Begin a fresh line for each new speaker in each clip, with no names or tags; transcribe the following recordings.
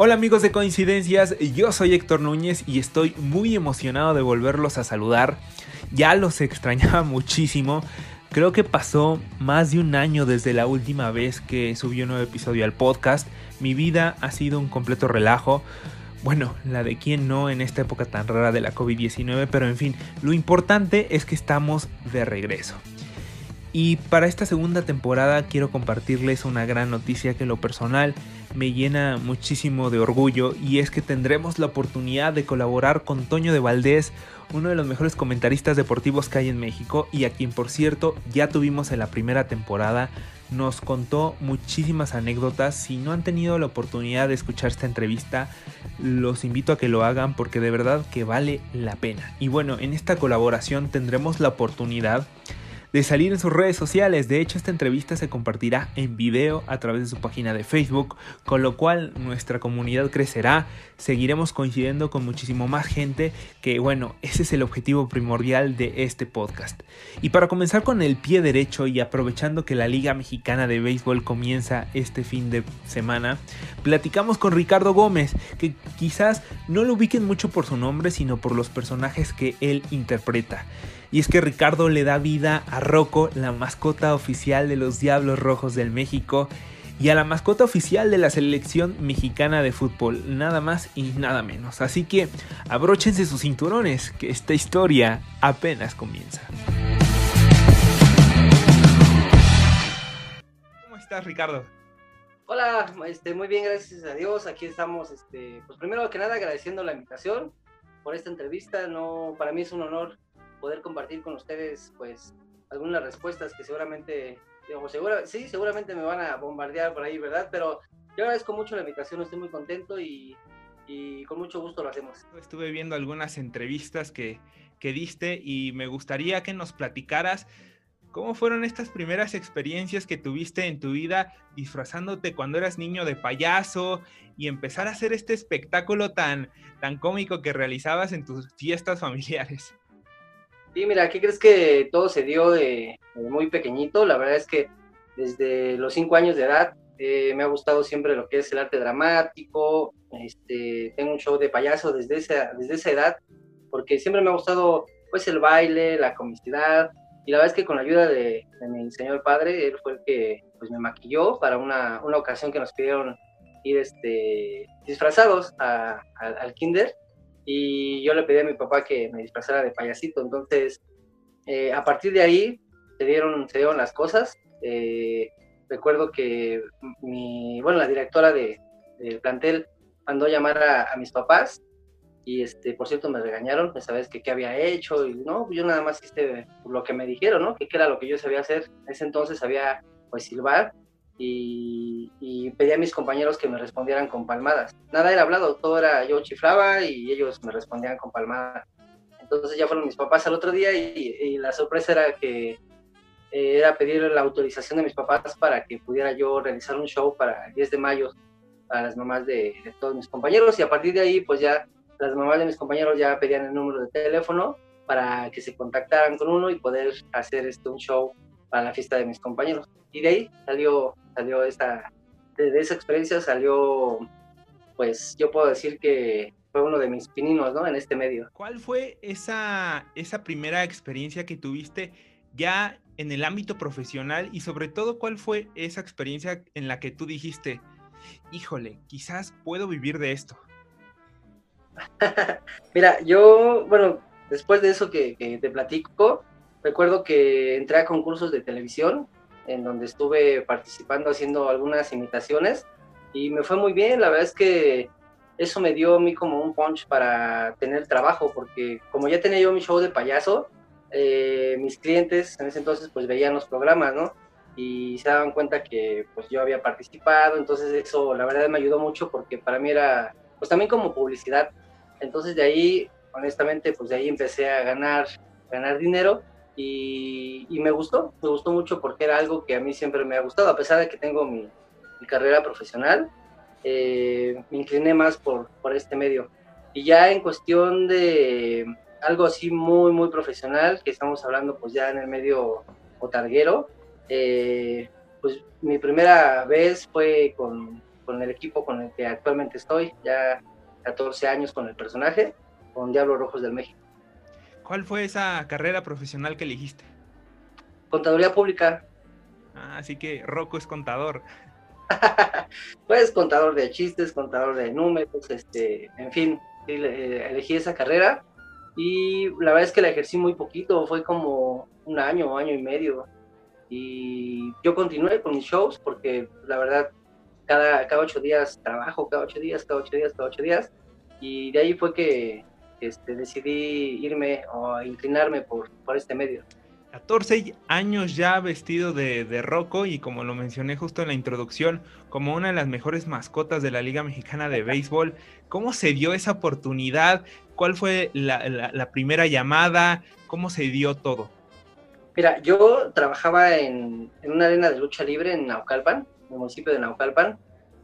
Hola amigos de Coincidencias, yo soy Héctor Núñez y estoy muy emocionado de volverlos a saludar. Ya los extrañaba muchísimo. Creo que pasó más de un año desde la última vez que subí un nuevo episodio al podcast. Mi vida ha sido un completo relajo. Bueno, la de quién no en esta época tan rara de la COVID-19, pero en fin, lo importante es que estamos de regreso. Y para esta segunda temporada quiero compartirles una gran noticia que en lo personal me llena muchísimo de orgullo y es que tendremos la oportunidad de colaborar con Toño de Valdés, uno de los mejores comentaristas deportivos que hay en México y a quien por cierto ya tuvimos en la primera temporada. Nos contó muchísimas anécdotas. Si no han tenido la oportunidad de escuchar esta entrevista, los invito a que lo hagan porque de verdad que vale la pena. Y bueno, en esta colaboración tendremos la oportunidad de salir en sus redes sociales. De hecho, esta entrevista se compartirá en video a través de su página de Facebook, con lo cual nuestra comunidad crecerá. Seguiremos coincidiendo con muchísimo más gente, que bueno, ese es el objetivo primordial de este podcast. Y para comenzar con el pie derecho y aprovechando que la Liga Mexicana de Béisbol comienza este fin de semana, platicamos con Ricardo Gómez, que quizás no lo ubiquen mucho por su nombre, sino por los personajes que él interpreta. Y es que Ricardo le da vida a Rocco, la mascota oficial de los Diablos Rojos del México, y a la mascota oficial de la selección mexicana de fútbol, nada más y nada menos. Así que abróchense sus cinturones, que esta historia apenas comienza. ¿Cómo estás, Ricardo?
Hola, este, muy bien, gracias a Dios. Aquí estamos, este, pues primero que nada agradeciendo la invitación por esta entrevista. No, para mí es un honor poder compartir con ustedes pues algunas respuestas que seguramente, digamos, segura, sí, seguramente me van a bombardear por ahí, ¿verdad? Pero yo agradezco mucho la invitación, estoy muy contento y, y con mucho gusto lo hacemos.
Estuve viendo algunas entrevistas que, que diste y me gustaría que nos platicaras ¿Cómo fueron estas primeras experiencias que tuviste en tu vida disfrazándote cuando eras niño de payaso y empezar a hacer este espectáculo tan, tan cómico que realizabas en tus fiestas familiares?
Sí, mira, ¿qué crees que todo se dio de, muy pequeñito? La verdad es que desde los cinco años de edad eh, me ha gustado siempre lo que es el arte dramático. Este, tengo un show de payaso desde esa, desde esa edad, porque siempre me ha gustado pues el baile, la comicidad. Y la verdad es que con la ayuda de, mi señor padre, él fue el que pues, me maquilló para una, una ocasión que nos pidieron ir este, disfrazados al kinder y yo le pedí a mi papá que me disfrazara de payasito. Entonces, eh, a partir de ahí se dieron, se dieron las cosas. Eh, recuerdo que mi, bueno, la directora de, del plantel mandó llamar a, mis papás y este, por cierto me regañaron, pues sabes que qué había hecho y no, yo nada más hice lo que me dijeron, ¿no? Que, que era lo que yo sabía hacer. En ese entonces sabía pues silbar y, pedí a mis compañeros que me respondieran con palmadas. Nada era hablado, todo era yo chiflaba y ellos me respondían con palmadas. Entonces ya fueron mis papás al otro día y, la sorpresa era que eh, era pedir la autorización de mis papás para que pudiera yo realizar un show para el 10 de mayo a las mamás de, todos mis compañeros y a partir de ahí pues ya las mamás de mis compañeros ya pedían el número de teléfono para que se contactaran con uno y poder hacer este, un show para la fiesta de mis compañeros. Y de ahí salió salió esta, de, esa experiencia salió, pues yo puedo decir que fue uno de mis pininos, ¿no? En este medio.
¿Cuál fue esa, esa primera experiencia que tuviste ya en el ámbito profesional y sobre todo cuál fue esa experiencia en la que tú dijiste, híjole, quizás puedo vivir de esto?
Mira, yo, bueno, después de eso que, que, te platico, recuerdo que entré a concursos de televisión en donde estuve participando haciendo algunas imitaciones y me fue muy bien, la verdad es que eso me dio a mí como un punch para tener trabajo, porque como ya tenía yo mi show de payaso, eh, mis clientes en ese entonces pues veían los programas, ¿no? Y se daban cuenta que pues yo había participado, entonces eso la verdad me ayudó mucho porque para mí era pues también como publicidad. Entonces de ahí, honestamente, pues de ahí empecé a ganar, ganar dinero y, me gustó, me gustó mucho porque era algo que a mí siempre me ha gustado, a pesar de que tengo mi, carrera profesional, eh, me incliné más por, por este medio. Y ya en cuestión de algo así muy, muy profesional, que estamos hablando pues ya en el medio otarguero, eh, pues mi primera vez fue con, con el equipo con el que actualmente estoy, ya 14 años con el personaje, con Diablos Rojos del México.
¿Cuál fue esa carrera profesional que elegiste?
Contaduría pública.
Ah, así que Rocco es contador.
pues contador de chistes, contador de números, este, en fin, eh, elegí esa carrera y la verdad es que la ejercí muy poquito, fue como un año, año y medio. Y yo continué con mis shows porque la verdad cada, cada ocho días trabajo, cada ocho días, cada ocho días, cada ocho días. Y de ahí fue que este, decidí irme o inclinarme por, por este medio.
14 años ya vestido de, de Rocco y como lo mencioné justo en la introducción, como una de las mejores mascotas de la Liga Mexicana de Béisbol. ¿Cómo se dio esa oportunidad? ¿Cuál fue la, la, primera llamada? ¿Cómo se dio todo?
Mira, yo trabajaba en, en, una arena de lucha libre en Naucalpan, en el municipio de Naucalpan.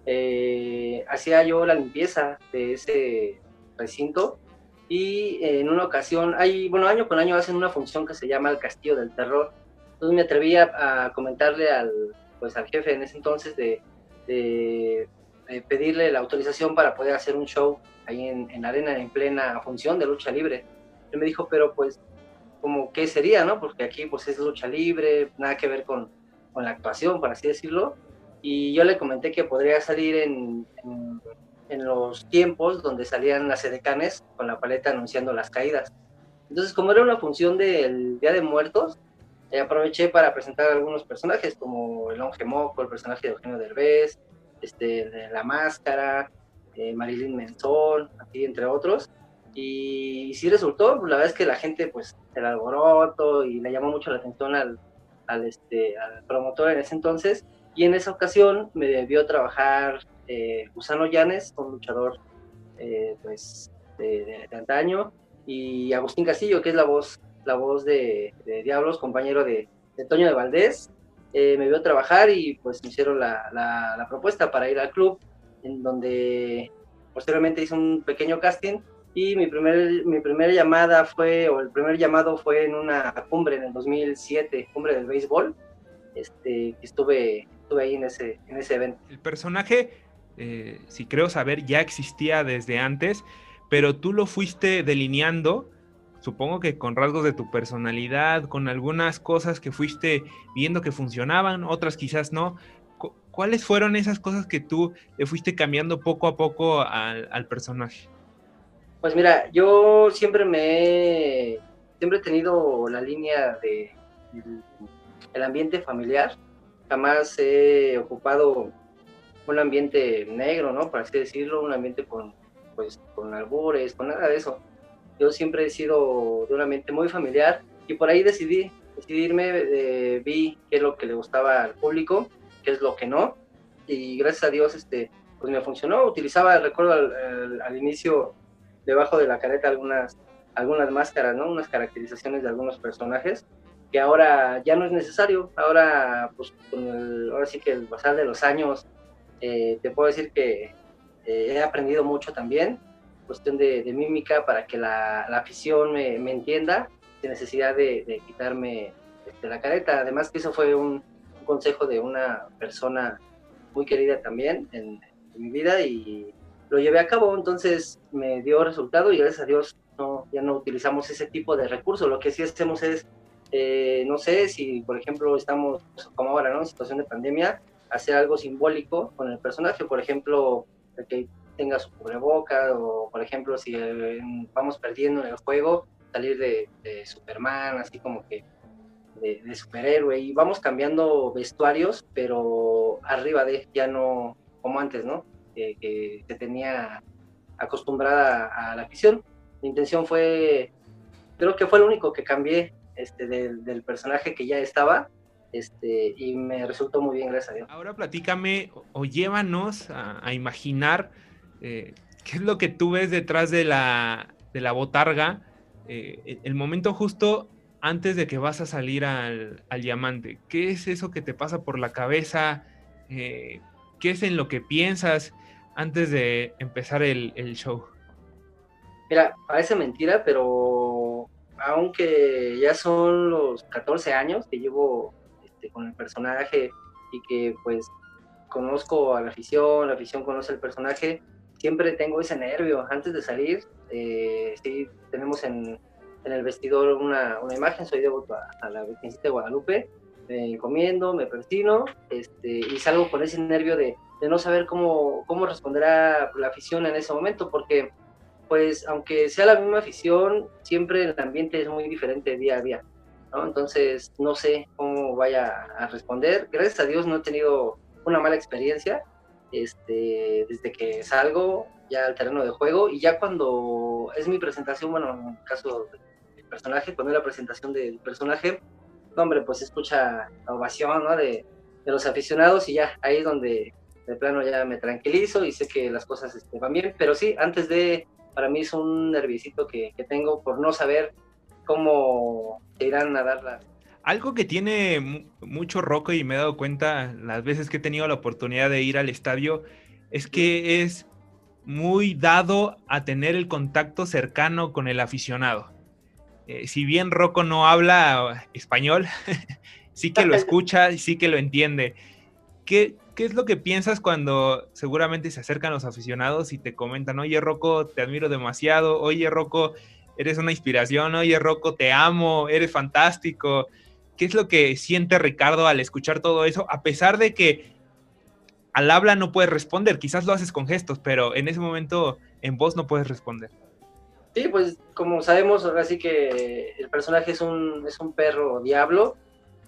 Eh, hacía yo la limpieza de ese recinto y en una ocasión, hay, bueno, año con año hacen una función que se llama el Castillo del Terror. Entonces me atreví a, comentarle al, pues, al jefe en ese entonces de, de, pedirle la autorización para poder hacer un show ahí en, en arena en plena función de lucha libre. Él me dijo, pero pues, como qué sería, ¿no? Porque aquí pues es lucha libre, nada que ver con, con la actuación, por así decirlo. Y yo le comenté que podría salir en en los tiempos donde salían las edecanes con la paleta anunciando las caídas. Entonces, como era una función del Día de Muertos, eh, aproveché para presentar algunos personajes, como el Onge Moco, el personaje de Eugenio Derbez, este, de La Máscara, eh, Marilyn Menzón, aquí entre otros. Y, sí resultó, la verdad es que la gente, pues, el alboroto y le llamó mucho la atención al, al, este, al promotor en ese entonces. Y en esa ocasión me debió trabajar eh, Gusano Llanes, un luchador eh, pues, de, antaño, y Agustín Castillo, que es la voz, la voz de, Diablos, compañero de, Toño de Valdés, eh, me vio trabajar y pues me hicieron la, la, propuesta para ir al club, en donde posteriormente hice un pequeño casting y mi, primer, mi primera llamada fue, o el primer llamado fue en una cumbre en el 2007, cumbre del béisbol, este, estuve, estuve ahí en ese, en ese evento.
El personaje eh, si creo saber, ya existía desde antes, pero tú lo fuiste delineando, supongo que con rasgos de tu personalidad, con algunas cosas que fuiste viendo que funcionaban, otras quizás no. ¿Cuáles fueron esas cosas que tú le fuiste cambiando poco a poco al, personaje?
Pues mira, yo siempre me siempre he tenido la línea de el ambiente familiar. Jamás he ocupado un ambiente negro, ¿no? Por así decirlo, un ambiente con, pues, con albures, con nada de eso. Yo siempre he sido de un ambiente muy familiar y por ahí decidí, decidirme, eh, vi qué es lo que le gustaba al público, qué es lo que no, y gracias a Dios, este, pues me funcionó. Utilizaba, recuerdo al, al, inicio, debajo de la careta algunas, algunas máscaras, ¿no? Unas caracterizaciones de algunos personajes que ahora ya no es necesario. Ahora, pues, con el, ahora sí que el pasar de los años eh, te puedo decir que eh, he aprendido mucho también, cuestión de, mímica para que la, afición me, entienda, sin necesidad de, quitarme este, la careta. Además que eso fue un, consejo de una persona muy querida también en, mi vida y lo llevé a cabo, entonces me dio resultado y gracias a Dios no, ya no utilizamos ese tipo de recursos. Lo que sí hacemos es, eh, no sé si por ejemplo estamos como ahora, ¿no? En situación de pandemia, hacer algo simbólico con el personaje, por ejemplo, que tenga su cubreboca o, por ejemplo, si eh, vamos perdiendo en el juego, salir de, Superman, así como que de, superhéroe, y vamos cambiando vestuarios, pero arriba de, ya no como antes, ¿no? que se tenía acostumbrada a la afición. Mi intención fue, creo que fue lo único que cambié este, del personaje que ya estaba, este, y me resultó muy bien, gracias a Dios.
Ahora platícame o, llévanos a, imaginar eh, qué es lo que tú ves detrás de la, de la botarga, eh, el momento justo antes de que vas a salir al, al, diamante. ¿Qué es eso que te pasa por la cabeza? Eh, ¿Qué es en lo que piensas antes de empezar el, el show?
Mira, parece mentira, pero aunque ya son los 14 años que llevo este, con el personaje y que pues conozco a la afición, la afición conoce al personaje, siempre tengo ese nervio antes de salir. Eh, sí, tenemos en, en el vestidor una, una, imagen, soy devoto a, a la Virgencita de Guadalupe, me encomiendo, me persino este, y salgo con ese nervio de, de no saber cómo, cómo responderá la afición en ese momento, porque pues aunque sea la misma afición, siempre el ambiente es muy diferente día a día. ¿No? Entonces no sé cómo vaya a responder. Gracias a Dios no he tenido una mala experiencia este, desde que salgo ya al terreno de juego y ya cuando es mi presentación, bueno, en el caso del personaje, cuando es la presentación del personaje, hombre, pues escucha la ovación ¿no? de, de, los aficionados y ya ahí es donde de plano ya me tranquilizo y sé que las cosas este, van bien, pero sí, antes de, para mí es un nerviosito que, que tengo por no saber cómo irán a dar las,
algo que tiene mucho Rocco y me he dado cuenta las veces que he tenido la oportunidad de ir al estadio es que es muy dado a tener el contacto cercano con el aficionado. Eh, si bien Rocco no habla español, sí que lo escucha y sí que lo entiende. ¿Qué, ¿Qué, es lo que piensas cuando seguramente se acercan los aficionados y te comentan, oye Rocco, te admiro demasiado, oye Rocco, eres una inspiración, oye Rocco, te amo, eres fantástico? ¿Qué es lo que siente Ricardo al escuchar todo eso? A pesar de que al habla no puedes responder, quizás lo haces con gestos, pero en ese momento en voz no puedes responder.
Sí, pues como sabemos, ahora sí que el personaje es un, es un perro diablo,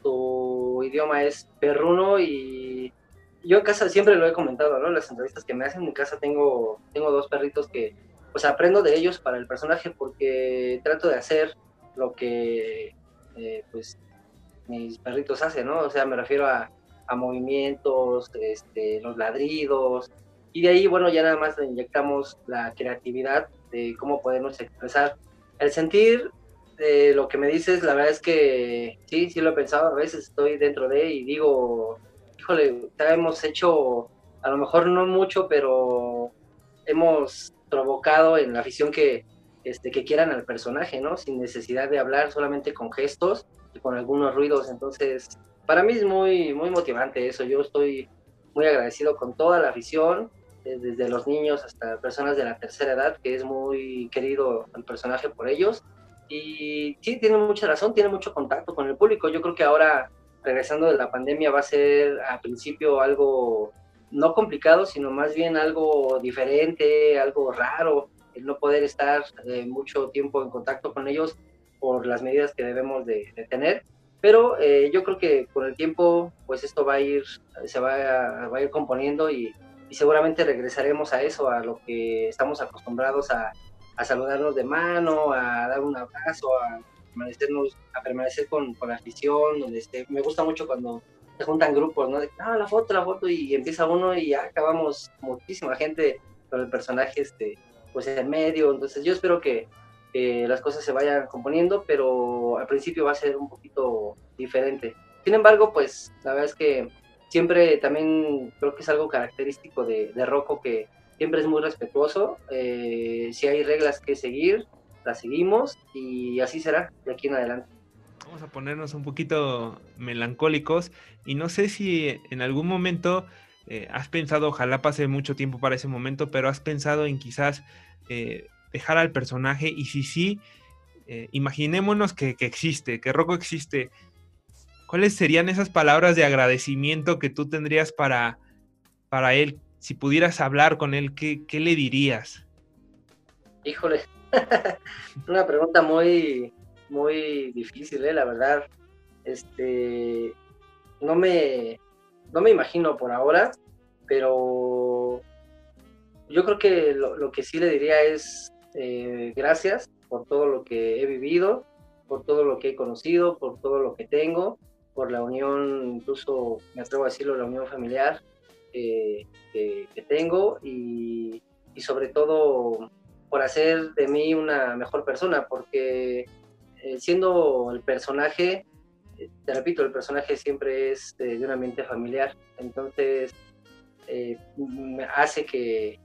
su idioma es perruno y yo en casa siempre lo he comentado, ¿no? Las entrevistas que me hacen en casa tengo, tengo dos perritos que pues aprendo de ellos para el personaje porque trato de hacer lo que eh, pues mis perritos hacen, ¿no? O sea, me refiero a, a movimientos, este, los ladridos, y de ahí, bueno, ya nada más le inyectamos la creatividad de cómo podemos expresar el sentir. de lo que me dices, la verdad es que sí, sí lo he pensado, a veces estoy dentro de y digo, híjole, ya hemos hecho, a lo mejor no mucho, pero hemos provocado en la afición que, este, que quieran al personaje, ¿no? Sin necesidad de hablar, solamente con gestos con algunos ruidos. Entonces, para mí es muy, muy motivante eso. Yo estoy muy agradecido con toda la afición, eh, desde los niños hasta personas de la tercera edad, que es muy querido el personaje por ellos. Y sí, tiene mucha razón, tiene mucho contacto con el público. Yo creo que ahora, regresando de la pandemia, va a ser al principio algo no complicado, sino más bien algo diferente, algo raro, el no poder estar eh, mucho tiempo en contacto con ellos por las medidas que debemos de, tener. Pero eh, yo creo que con el tiempo, pues esto va a ir, se va a, va a ir componiendo y, seguramente regresaremos a eso, a lo que estamos acostumbrados a, a saludarnos de mano, a dar un abrazo, a permanecernos, a permanecer con, con la afición, donde. Me gusta mucho cuando se juntan grupos, ¿no? De, ah, la foto, la foto, y empieza uno y ya acabamos muchísima gente con el personaje, este, pues en medio. Entonces yo espero que, las cosas se vayan componiendo, pero al principio va a ser un poquito diferente. Sin embargo, pues la verdad es que siempre también creo que es algo característico de, de Rocco que siempre es muy respetuoso. Eh, si hay reglas que seguir, las seguimos y así será de aquí en adelante.
Vamos a ponernos un poquito melancólicos y no sé si en algún momento eh, has pensado, ojalá pase mucho tiempo para ese momento, pero has pensado en quizás eh, dejar al personaje y si sí, eh, imaginémonos que, existe, que Rocco existe, ¿cuáles serían esas palabras de agradecimiento que tú tendrías para, para él? Si pudieras hablar con él, ¿qué, qué le dirías?
Híjole, una pregunta muy, muy difícil, ¿eh? la verdad. Este, no me, no me imagino por ahora, pero yo creo que lo, lo, que sí le diría es eh, gracias por todo lo que he vivido, por todo lo que he conocido, por todo lo que tengo, por la unión, incluso me atrevo a decirlo, la unión familiar que, que, tengo y, y, sobre todo por hacer de mí una mejor persona, porque eh, siendo el personaje, eh, te repito, el personaje siempre es de, de un ambiente familiar, entonces eh, hace que,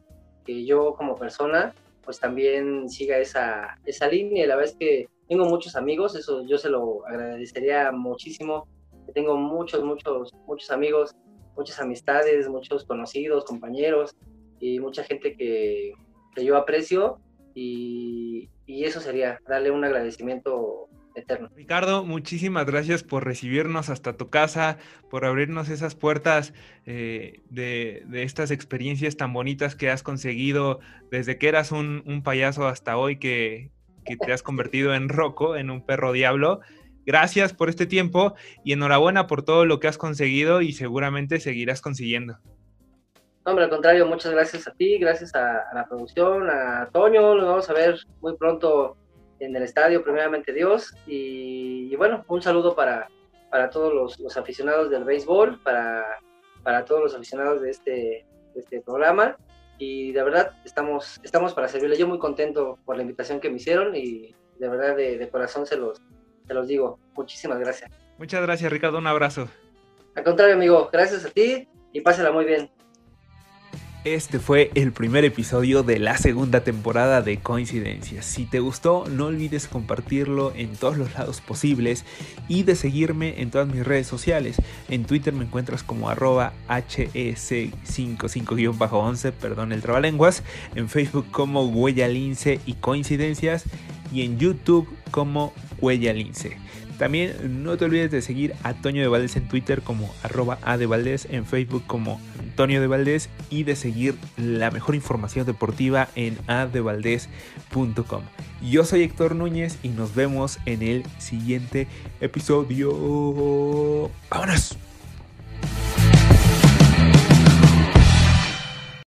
que yo como persona pues también siga esa, esa línea. La verdad es que tengo muchos amigos, eso yo se lo agradecería muchísimo. Tengo muchos, muchos, muchos amigos muchas amistades, muchos conocidos, compañeros y mucha gente que, que yo aprecio y, eso sería darle un agradecimiento eterno.
Ricardo, muchísimas gracias por recibirnos hasta tu casa, por abrirnos esas puertas eh, de, estas experiencias tan bonitas que has conseguido desde que eras un, payaso hasta hoy que, te has convertido en Rocco, en un perro diablo. Gracias por este tiempo y enhorabuena por todo lo que has conseguido y seguramente seguirás consiguiendo.
No, hombre, al contrario, muchas gracias a ti, gracias a, a la producción, a Toño, lo vamos a ver muy pronto en el estadio, primeramente Dios. Y, y bueno, un saludo para, para todos los, los, aficionados del béisbol, para, para todos los aficionados de este, de este programa. Y de verdad, estamos, estamos para servirle. Yo muy contento por la invitación que me hicieron y de verdad, de, de corazón se los, se los digo. Muchísimas gracias.
Muchas gracias, Ricardo. Un abrazo.
Al contrario, amigo, gracias a ti y pásela muy bien.
Este fue el primer episodio de la segunda temporada de Coincidencias. Si te gustó, no olvides compartirlo en todos los lados posibles y de seguirme en todas mis redes sociales. En Twitter me encuentras como arroba HEC55-11, perdón el trabalenguas. En Facebook como Huella Lince y Coincidencias. Y en YouTube como Huella Lince. También no te olvides de seguir a Toño de Valdés en Twitter como arroba en Facebook como Antonio de Valdés y de seguir la mejor información deportiva en adevaldez.com. Yo soy Héctor Núñez y nos vemos en el siguiente episodio. ¡Vámonos!